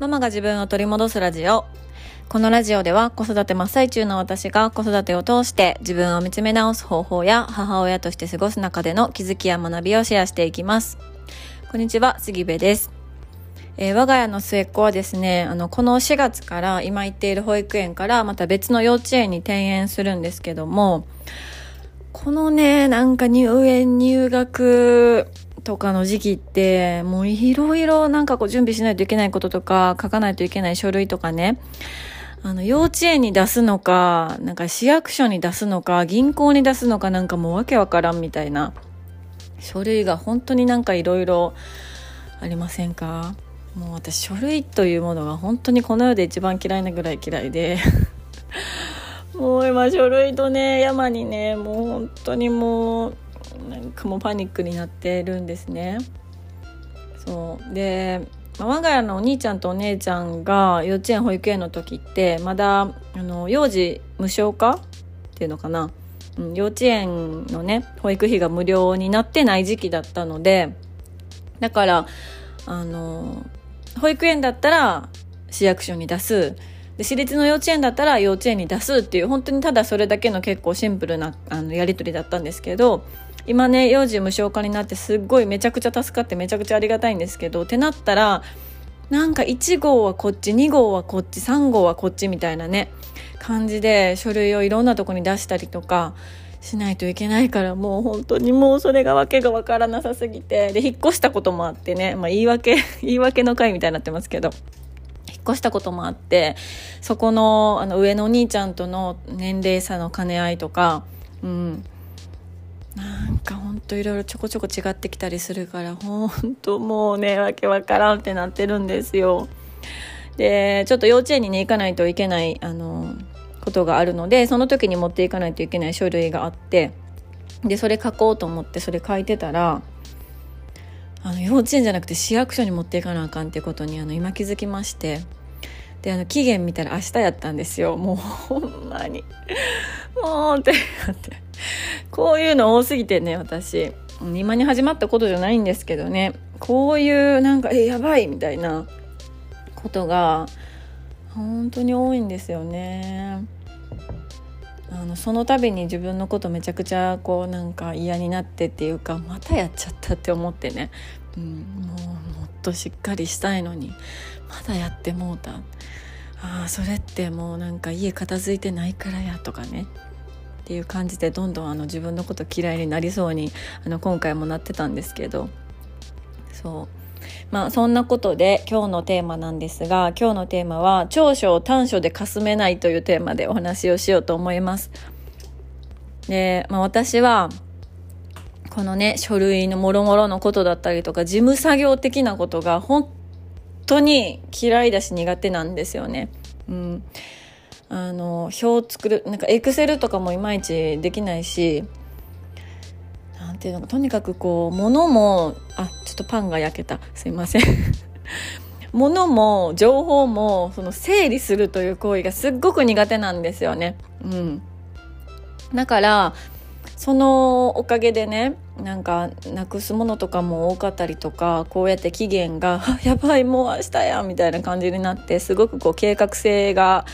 ママが自分を取り戻すラジオ。このラジオでは子育て真っ最中の私が子育てを通して自分を見つめ直す方法や母親として過ごす中での気づきや学びをシェアしていきます。こんにちは、杉部です。えー、我が家の末っ子はですね、あの、この4月から今行っている保育園からまた別の幼稚園に転園するんですけども、このね、なんか入園入学とかの時期って、もういろいろなんかこう準備しないといけないこととか、書かないといけない書類とかね、あの、幼稚園に出すのか、なんか市役所に出すのか、銀行に出すのかなんかもうわけわからんみたいな書類が本当になんかいろいろありませんか？もう私書類というものが本当にこの世で一番嫌いなぐらい嫌いで。もう今書類とね山にねもう本当にもうなんかもうパニックになってるんですね。そう。で我が家のお兄ちゃんとお姉ちゃんが幼稚園保育園の時ってまだあの幼児無償化っていうのかな、うん、幼稚園のね保育費が無料になってない時期だったのでだからあの保育園だったら市役所に出すで私立の幼稚園だったら幼稚園に出すっていう本当にただそれだけの結構シンプルなあのやり取りだったんですけど今ね幼児無償化になってすっごいめちゃくちゃ助かってめちゃくちゃありがたいんですけどってなったらなんか1号はこっち2号はこっち3号はこっちみたいなね感じで書類をいろんなとこに出したりとかしないといけないからもう本当にもうそれがわけがわからなさすぎてで引っ越したこともあってね、まあ、言い訳 言い訳の回みたいになってますけど。引っ越したこともあってそこのあの上のお兄ちゃんとの年齢差の兼ね合いとか、うん、なんかほんといろいろちょこちょこ違ってきたりするからほんともうねわけわからんってなってるんですよ。でちょっと幼稚園にね行かないといけないあのことがあるのでその時に持っていかないといけない書類があってでそれ書こうと思ってそれ書いてたらあの幼稚園じゃなくて市役所に持っていかなあかんってことにあの今気づきまして。であの期限見たら明日やったんですよ。もうほんまに。もうってって。こういうの多すぎてね私。今に始まったことじゃないんですけどね。こういうなんかえやばいみたいなことが本当に多いんですよね。あのその度に自分のことめちゃくちゃこうなんか嫌になってっていうかまたやっちゃったって思ってね、うん、もうもっとしっかりしたいのに。まだやってもうた。あそれってもうなんか家片付いてないからやとかね。っていう感じでどんどんあの自分のこと嫌いになりそうにあの今回もなってたんですけど。そう。まあそんなことで今日のテーマなんですが今日のテーマは長所を短所でかすめないというテーマでお話をしようと思います。で、まあ私はこのね書類のもろもろのことだったりとか事務作業的なことが本当に嫌いだし苦手なんですよね。うん。あの表を作るなんかエクセルとかもいまいちできないしていうのかとにかくこう物もあちょっとパンが焼けた。すいません。物も情報もその整理するという行為がすっごく苦手なんですよね。うん、だからそのおかげでねなんかなくすものとかも多かったりとかこうやって期限が「やばいもう明日や」みたいな感じになってすごくこう計画性が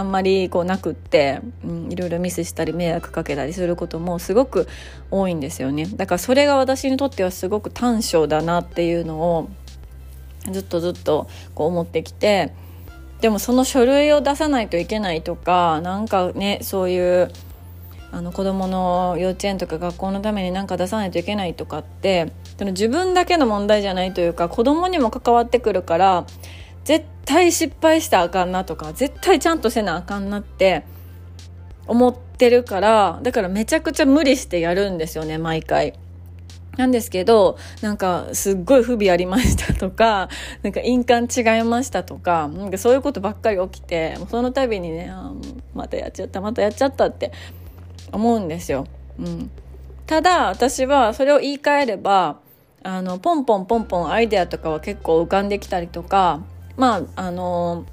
あんまりこうなくって、うん、いろいろミスしたり迷惑かけたりすることもすごく多いんですよね。だからそれが私にとってはすごく短所だなっていうのをずっとずっとこう思ってきてでもその書類を出さないといけないとかなんかねそういうあの子どもの幼稚園とか学校のために何か出さないといけないとかってその自分だけの問題じゃないというか子どもにも関わってくるから絶対失敗したらあかんなとか絶対ちゃんとせなあかんなって思ってるからだからめちゃくちゃ無理してやるんですよね毎回。なんですけど、なんか、すっごい不備ありましたとか、なんか印鑑違いましたとか、なんかそういうことばっかり起きて、その度にね、あまたやっちゃった、またやっちゃったって思うんですよ。うん。ただ、私はそれを言い換えれば、あの、ポンポンポンポンアイデアとかは結構浮かんできたりとか、まああの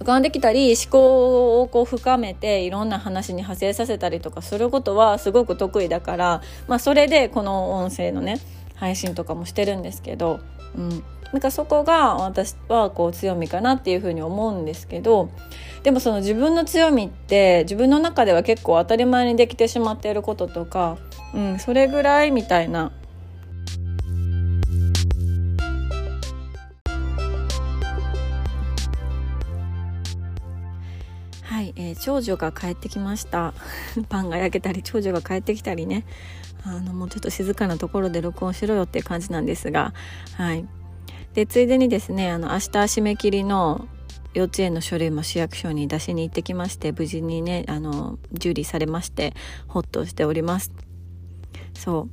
浮かんできたり思考をこう深めていろんな話に派生させたりとかすることはすごく得意だから、まあ、それでこの音声のね配信とかもしてるんですけど、うん、なんかそこが私はこう強みかなっていうふうに思うんですけどでもその自分の強みって自分の中では結構当たり前にできてしまっていることとか、うん、それぐらいみたいなはい、えー、長女が帰ってきました。パンが焼けたり長女が帰ってきたりね。あのもうちょっと静かなところで録音しろよっていう感じなんですが。はい。でついでにですねあの明日締め切りの幼稚園の書類も市役所に出しに行ってきまして無事にねあの受理されましてほっとしております。そう、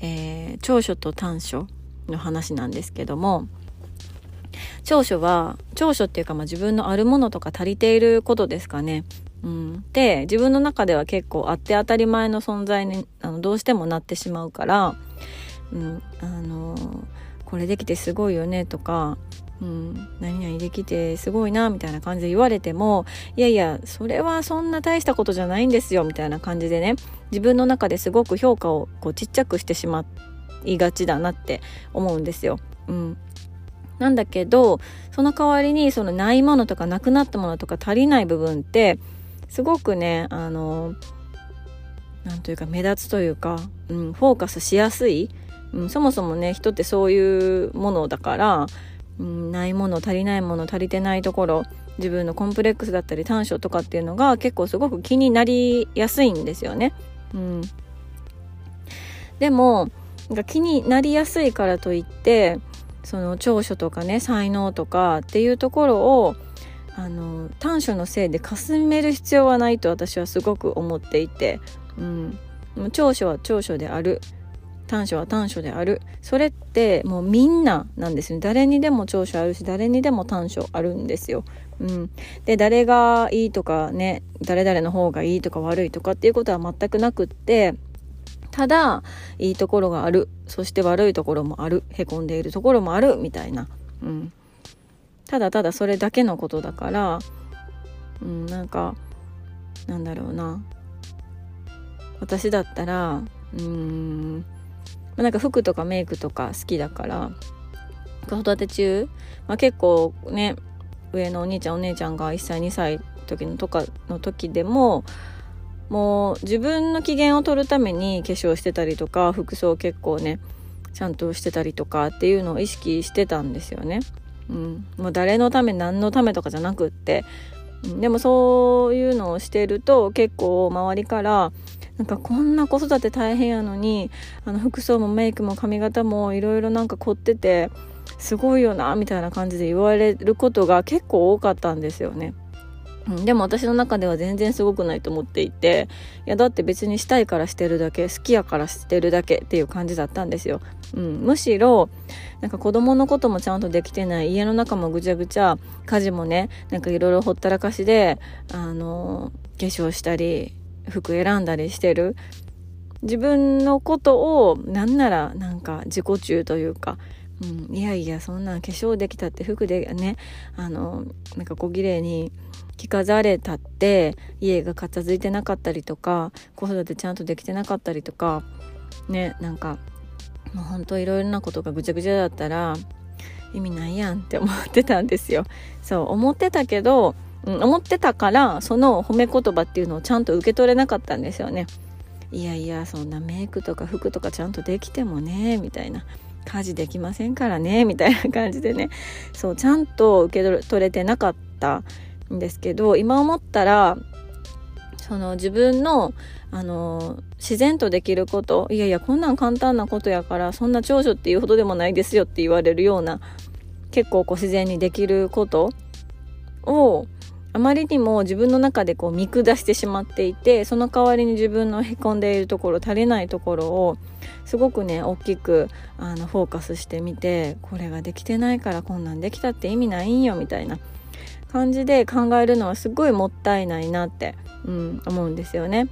えー、長所と短所の話なんですけども長所は長所っていうか、まあ、自分のあるものとか足りていることですかね。うん、で自分の中では結構あって当たり前の存在にあのどうしてもなってしまうから、うん、あのこれできてすごいよねとか、うん、何々できてすごいなみたいな感じで言われてもいやいやそれはそんな大したことじゃないんですよみたいな感じでね自分の中ですごく評価をこうちっちゃくしてしまいがちだなって思うんですよ。うん、なんだけどその代わりにそのないものとかなくなったものとか足りない部分ってすごくねあのなんというか目立つというか、うん、フォーカスしやすい、うん、そもそもね人ってそういうものだから、うん、ないもの足りないもの足りてないところ自分のコンプレックスだったり短所とかっていうのが結構すごく気になりやすいんですよね。うん、でも気になりやすいからといってその長所とかね才能とかっていうところをあの短所のせいでかすめる必要はないと私はすごく思っていて、うん、長所は長所である。短所は短所である。それってもうみんななんですね。誰にでも長所あるし誰にでも短所あるんですよ。うん、で誰がいいとかね誰々の方がいいとか悪いとかっていうことは全くなくってただいいところがある。そして悪いところもある。へこんでいるところもある。みたいな、うん、ただただそれだけのことだから、うん、なんかなんだろうな。私だったらうーんなんか服とかメイクとか好きだから。子育て中、まあ、結構ね上のお兄ちゃんお姉ちゃんが1歳2歳時のとかの時でももう自分の機嫌を取るために化粧してたりとか服装結構ねちゃんとしてたりとかっていうのを意識してたんですよね。うん、もう誰のため何のためとかじゃなくって、でもそういうのをしてると結構周りからなんかこんな子育て大変やのにあの服装もメイクも髪型もいろいろなんか凝っててすごいよなみたいな感じで言われることが結構多かったんですよね。うん、でも私の中では全然すごくないと思っていていやだって別にしたいからしてるだけ好きやからしてるだけっていう感じだったんですよ。うん、むしろなんか子供のこともちゃんとできてない家の中もぐちゃぐちゃ家事もねなんかいろいろほったらかしであの化粧したり服選んだりしてる自分のことをなんならなんか自己中というかうん、いやいやそんな化粧できたって服でねあのなんか小綺麗に着飾れたって家が片付いてなかったりとか子育てちゃんとできてなかったりとかねなんかもうほんといろいろなことがぐちゃぐちゃだったら意味ないやんって思ってたんですよ。そう思ってたけど、うん、思ってたからその褒め言葉っていうのをちゃんと受け取れなかったんですよね。いやいやそんなメイクとか服とかちゃんとできてもねみたいな家事できませんからねみたいな感じでね。そうちゃんと受け取れてなかったんですけど今思ったらその自分のあの自然とできることいやいやこんなん簡単なことやからそんな長所っていうほどでもないですよって言われるような結構こう自然にできることをあまりにも自分の中でこう見下してしまっていてその代わりに自分のへこんでいるところ足りないところをすごくね大きくあのフォーカスしてみてこれができてないからこんなんできたって意味ないんよみたいな感じで考えるのはすごいもったいないなって、うん、思うんですよね。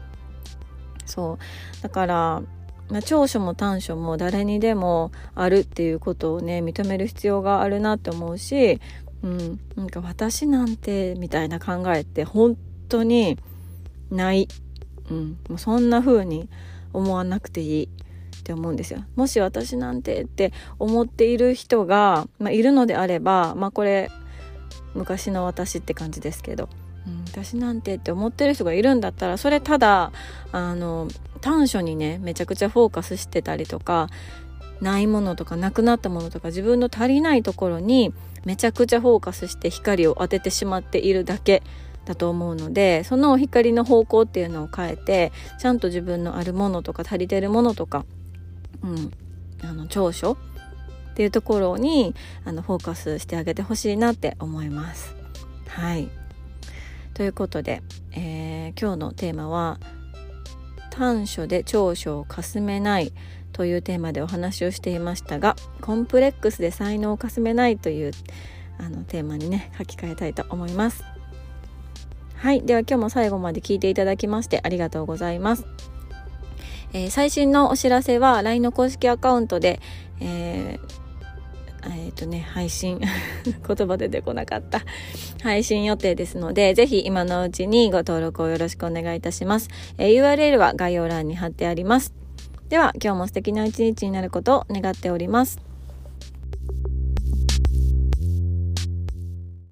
そうだから、ま、長所も短所も誰にでもあるっていうことをね認める必要があるなって思うし、うん、なんか私なんてみたいな考えって本当にない、うん、もうそんな風に思わなくていい。って思うんですよ。もし私なんてって思っている人が、まあ、いるのであれば、まあ、これ昔の私って感じですけど、うん、私なんてって思ってる人がいるんだったらそれただあの短所にねめちゃくちゃフォーカスしてたりとかないものとかなくなったものとか自分の足りないところにめちゃくちゃフォーカスして光を当ててしまっているだけだと思うのでその光の方向っていうのを変えてちゃんと自分のあるものとか足りてるものとか、うん、あの長所っていうところにあのフォーカスしてあげてほしいなって思います。はいということで、えー、今日のテーマは「短所で長所をかすめない」というテーマでお話をしていましたがコンプレックスで才能をかすめないというあのテーマにね書き換えたいと思います。はい。では今日も最後まで聞いていただきましてありがとうございます。えー、最新のお知らせは LINE の公式アカウントで、えー、えっ、ー、とね、配信 言葉出てこなかった。配信予定ですので、ぜひ今のうちにご登録をよろしくお願いいたします。えー、URL は概要欄に貼ってあります。では、今日も素敵な一日になることを願っております。